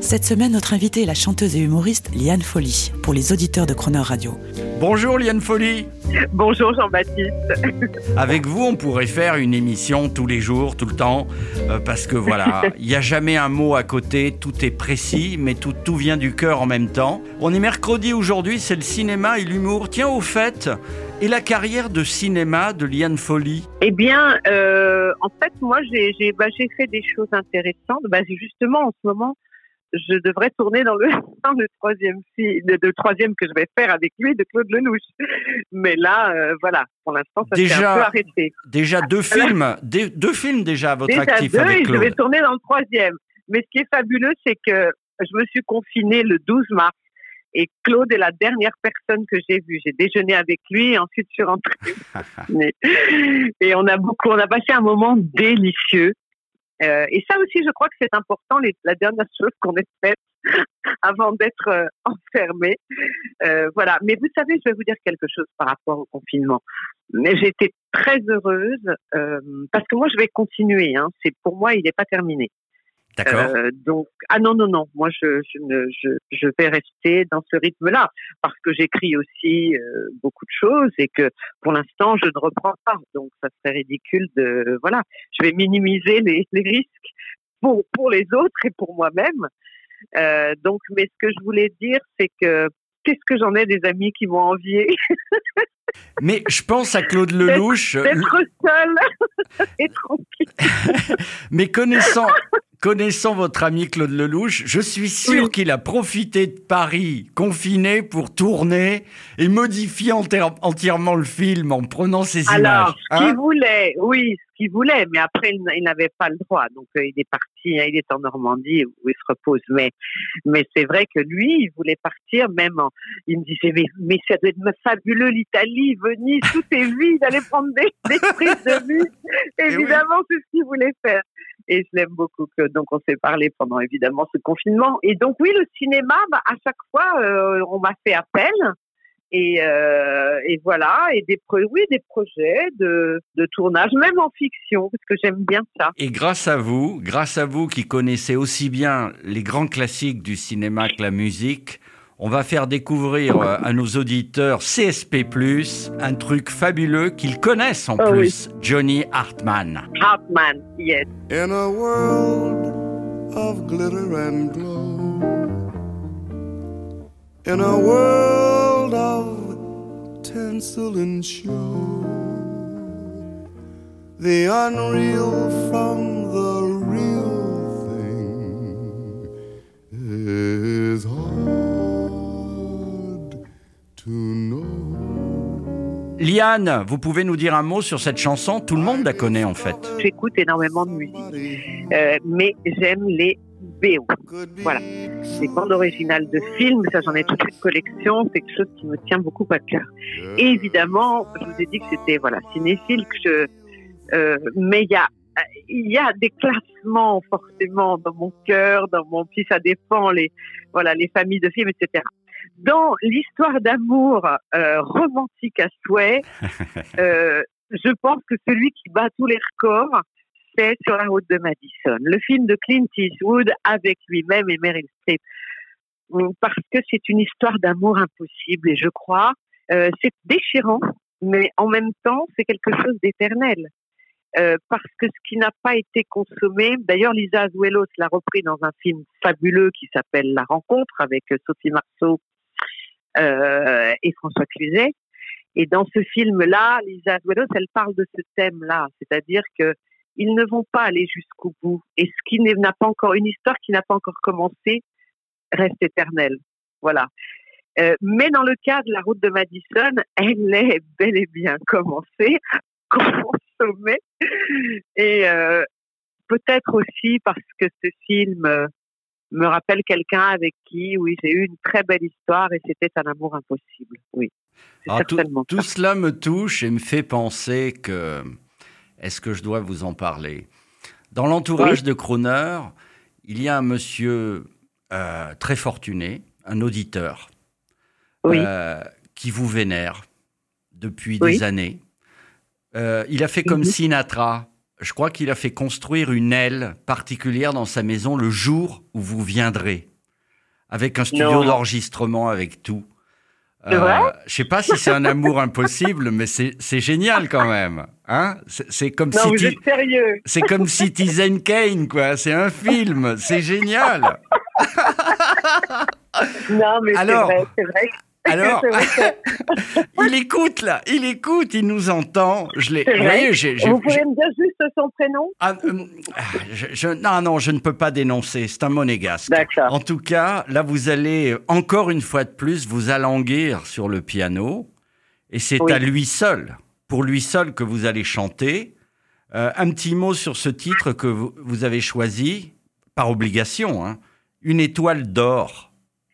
Cette semaine, notre invitée est la chanteuse et humoriste Liane Folly, pour les auditeurs de Croner Radio. Bonjour Liane Folly. Bonjour Jean-Baptiste. Avec vous, on pourrait faire une émission tous les jours, tout le temps, euh, parce que voilà, il n'y a jamais un mot à côté, tout est précis, mais tout, tout vient du cœur en même temps. On est mercredi aujourd'hui, c'est le cinéma et l'humour. Tiens, au fait, et la carrière de cinéma de Liane Folly? Eh bien, euh, en fait, moi, j'ai bah, fait des choses intéressantes. Bah, justement, en ce moment, je devrais tourner dans le, dans le troisième film, le, troisième que je vais faire avec lui de Claude Lenouche. Mais là, euh, voilà, pour l'instant, ça s'est un peu arrêté. Déjà deux films, deux, films déjà à votre déjà actif deux, avec Claude. Je vais tourner dans le troisième. Mais ce qui est fabuleux, c'est que je me suis confinée le 12 mars. Et Claude est la dernière personne que j'ai vue. J'ai déjeuné avec lui et ensuite je suis rentrée. et on a beaucoup, on a passé un moment délicieux. Euh, et ça aussi, je crois que c'est important, la dernière chose qu'on ait faite avant d'être euh, enfermé. Euh, voilà. Mais vous savez, je vais vous dire quelque chose par rapport au confinement. Mais j'étais très heureuse euh, parce que moi, je vais continuer. Hein. C'est pour moi, il n'est pas terminé. D'accord. Euh, donc, ah non, non, non, moi je, je, ne, je, je vais rester dans ce rythme-là parce que j'écris aussi euh, beaucoup de choses et que pour l'instant je ne reprends pas. Donc, ça serait ridicule de. Voilà, je vais minimiser les, les risques pour, pour les autres et pour moi-même. Euh, donc, mais ce que je voulais dire, c'est que qu'est-ce que j'en ai des amis qui m'ont envié? Mais je pense à Claude Lelouch. D'être seul et tranquille. Mais connaissant, connaissant votre ami Claude Lelouch, je suis sûr Oui. qu'il a profité de Paris confiné pour tourner et modifier enti- entièrement le film en prenant ses Alors, images. ce qu'il Hein voulait, oui, ce qu'il voulait, mais après, il, n'avait pas le droit. Donc, euh, il est parti, hein, il est en Normandie où il se repose. Mais, mais c'est vrai que lui, il voulait partir même en, il me disait, mais, mais ça doit être fabuleux, l'Italie, Venise, tout est vide, aller prendre des, des prises de vue. Eh oui. Évidemment, c'est ce qu'il voulait faire. Et je l'aime beaucoup. Donc, on s'est parlé pendant évidemment ce confinement. Et donc, oui, le cinéma, bah, à chaque fois, euh, on m'a fait appel. Et, euh, voilà, et des pro des projets de, de tournage, même en fiction, parce que j'aime bien ça. Et grâce à vous, grâce à vous qui connaissez aussi bien les grands classiques du cinéma que la musique, on va faire découvrir euh, à nos auditeurs CSP+, un truc fabuleux qu'ils connaissent en Oh oui. plus, Johnny Hartman. Hartman, yes. In a world of glitter and glow. In a world of tinsel and show. The unreal from the Liane, vous pouvez nous dire un mot sur cette chanson? Tout le monde la connaît en fait. J'écoute énormément de musique, euh, mais j'aime les BO. Voilà. Les bandes originales de films, ça j'en ai toute une collection, c'est quelque chose qui me tient beaucoup à cœur. Et évidemment, je vous ai dit que c'était voilà cinéphile, euh, mais il y a des classements forcément dans mon cœur, dans mon puis ça dépend les voilà les familles de films etc. Dans l'histoire d'amour euh, romantique à souhait, euh, je pense que celui qui bat tous les records, c'est Sur la route de Madison, le film de Clint Eastwood avec lui-même et Meryl Streep, parce que c'est une histoire d'amour impossible et je crois euh, c'est déchirant, mais en même temps c'est quelque chose d'éternel. Euh, parce que ce qui n'a pas été consommé, d'ailleurs Lisa Azuelos l'a repris dans un film fabuleux qui s'appelle La Rencontre avec Sophie Marceau euh, et François Cluzet. Et dans ce film-là, Lisa Azuelos, elle parle de ce thème-là, c'est-à-dire que ils ne vont pas aller jusqu'au bout. Et ce qui n'a pas encore, une histoire qui n'a pas encore commencé, reste éternelle. Voilà. Euh, mais dans le cas de la route de Madison, elle est bel et bien commencée, consommée. Et euh, peut-être aussi parce que ce film me rappelle quelqu'un avec qui, oui, j'ai eu une très belle histoire et c'était un amour impossible. Oui. Ah, tout, cela me touche et me fait penser que est-ce que je dois vous en parler? Dans l'entourage de Croner, il y a un monsieur euh, très fortuné, un auditeur, Oui. euh, qui vous vénère depuis Oui. des années. Euh, il a fait comme Mhm. Sinatra. Je crois qu'il a fait construire une aile particulière dans sa maison le jour où vous viendrez, avec un studio d'enregistrement, avec tout. C'est vrai? Je sais pas si c'est un amour impossible, mais c'est c'est génial quand même. Hein? C'est comme Non, sérieux c'est comme Citizen Kane, quoi. C'est un film. C'est génial. Non, mais c'est vrai, c'est vrai. Alors, il écoute là. Il écoute. Il nous entend. Je l'ai. Vous voyez, j'ai- Vous pouvez me dire juste son prénom? Ah, euh, ah, je- je- non, non, je ne peux pas dénoncer. C'est un monégasque. D'accord. En tout cas, là, vous allez encore une fois de plus vous alanguir sur le piano, et c'est Oui. à lui seul, pour lui seul, que vous allez chanter. Euh, un petit mot sur ce titre que vous, vous avez choisi par obligation. hein. Une étoile d'or.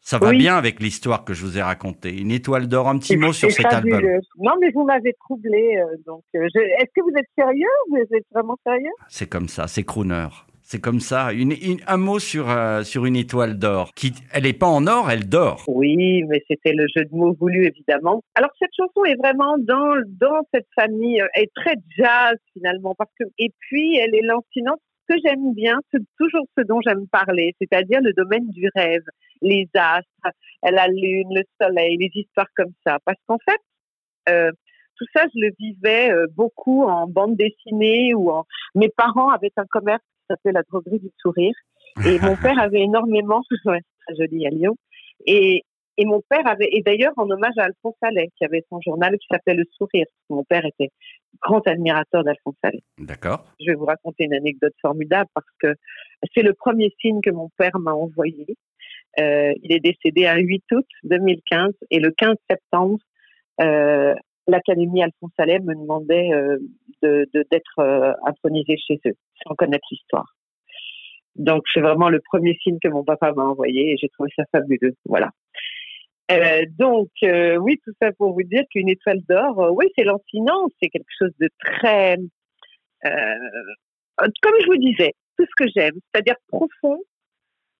Ça va Oui. bien avec l'histoire que je vous ai racontée. Une étoile d'or. Un petit C'est- mot sur cet album. fabuleux. Non, mais vous m'avez troublé. euh, donc, euh, je- est-ce que vous êtes sérieux Vous êtes vraiment sérieux? C'est comme ça, c'est crooner. C'est comme ça. Une- une- un mot sur, euh, sur une étoile d'or. Qui, elle n'est pas en or, elle dort. Oui, mais c'était le jeu de mots voulu, évidemment. Alors, cette chanson est vraiment dans, dans cette famille, elle est très jazz, finalement, parce que, et puis, elle est lancinante. Que j'aime bien, c'est toujours ce dont j'aime parler, c'est-à-dire le domaine du rêve, les astres, la lune, le soleil, les histoires comme ça. Parce qu'en fait, euh, tout ça, je le vivais euh, beaucoup en bande dessinée ou en. Mes parents avaient un commerce qui s'appelait la droguerie du sourire. Et mon père avait énormément, ouais, c'est très joli à Lyon. Et, et mon père avait, et d'ailleurs en hommage à Alphonse Allais, qui avait son journal qui s'appelait Le Sourire. Mon père était grand admirateur d'Alphonse Allais. D'accord Je vais vous raconter une anecdote formidable parce que c'est le premier signe que mon père m'a envoyé. Euh, il est décédé un 8 août 2015 et le 15 septembre, euh, l'Académie Alphonse Allais me demandait euh, de de- d'être intronisé chez eux, sans connaître l'histoire. Donc c'est vraiment le premier signe que mon papa m'a envoyé et j'ai trouvé ça fabuleux. Voilà. Euh, donc euh, oui, tout ça pour vous dire qu'une étoile d'or, euh, oui, c'est lancinant, c'est quelque chose de très, comme je vous disais, tout ce que j'aime, c'est-à-dire profond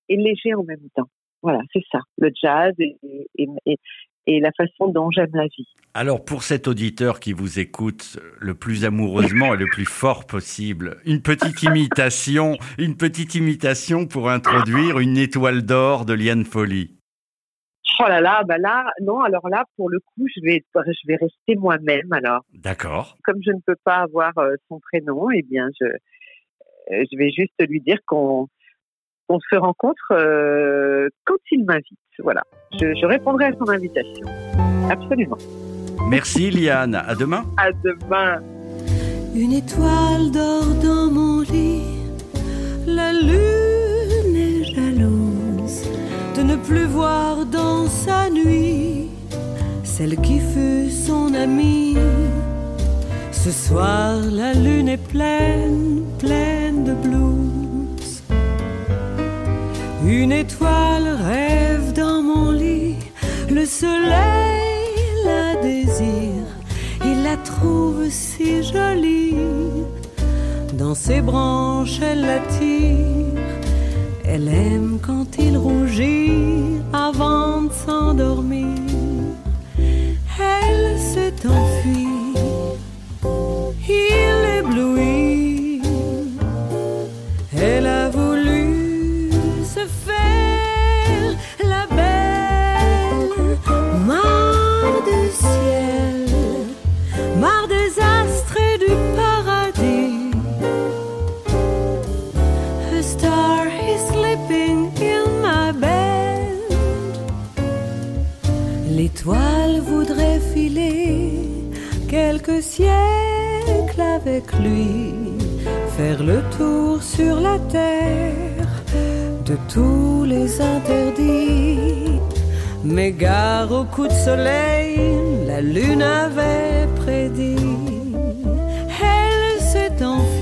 et léger en même temps. Voilà, c'est ça, le jazz et, et la façon dont j'aime la vie. Alors, pour cet auditeur qui vous écoute le plus amoureusement et le plus fort possible, une petite imitation, une petite imitation pour introduire une étoile d'or de Liane Folly. Oh là là, bah là, non, alors là, pour le coup, je vais, je vais rester moi-même. Alors, D'accord. comme je ne peux pas avoir euh, son prénom, eh bien, je, euh, je vais juste lui dire qu'on qu'on se rencontre euh, quand il m'invite. Voilà, je, je répondrai à son invitation. Absolument. Merci Liane. À demain. À demain. Une étoile d'or dans mon lit, la lune ne plus voir dans sa nuit celle qui fut son amie. Ce soir, la lune est pleine, pleine de blues. Une étoile rêve dans mon lit, le soleil la désire, il la trouve si jolie. Dans ses branches, elle l'attire, elle aime quand il rougit avant de s'endormir. Elle s'est enfuie, L'étoile voudrait filer quelques siècles avec lui, faire le tour sur la terre de tous les interdits. Mais gare au coup de soleil, la lune avait prédit. Elle s'est enfuie,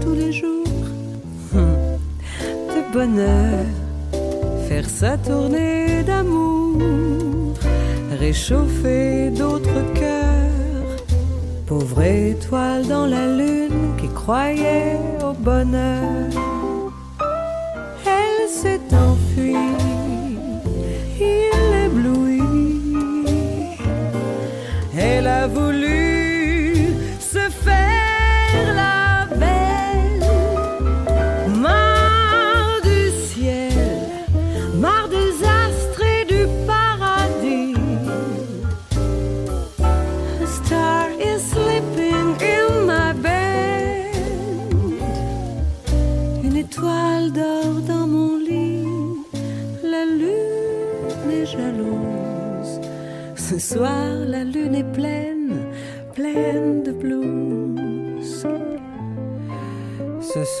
tous les jours. De bonheur, faire sa tournée d'amour, réchauffer d'autres cœurs. Pauvre étoile dans la lune qui croyait au bonheur.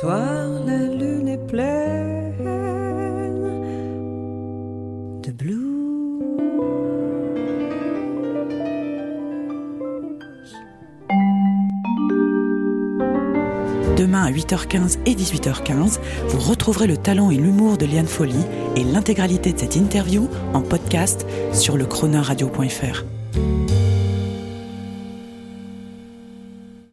Soir, la lune est pleine de blues. Demain à 8h15 et 18h15, vous retrouverez le talent et l'humour de Liane Folly et l'intégralité de cette interview en podcast sur le.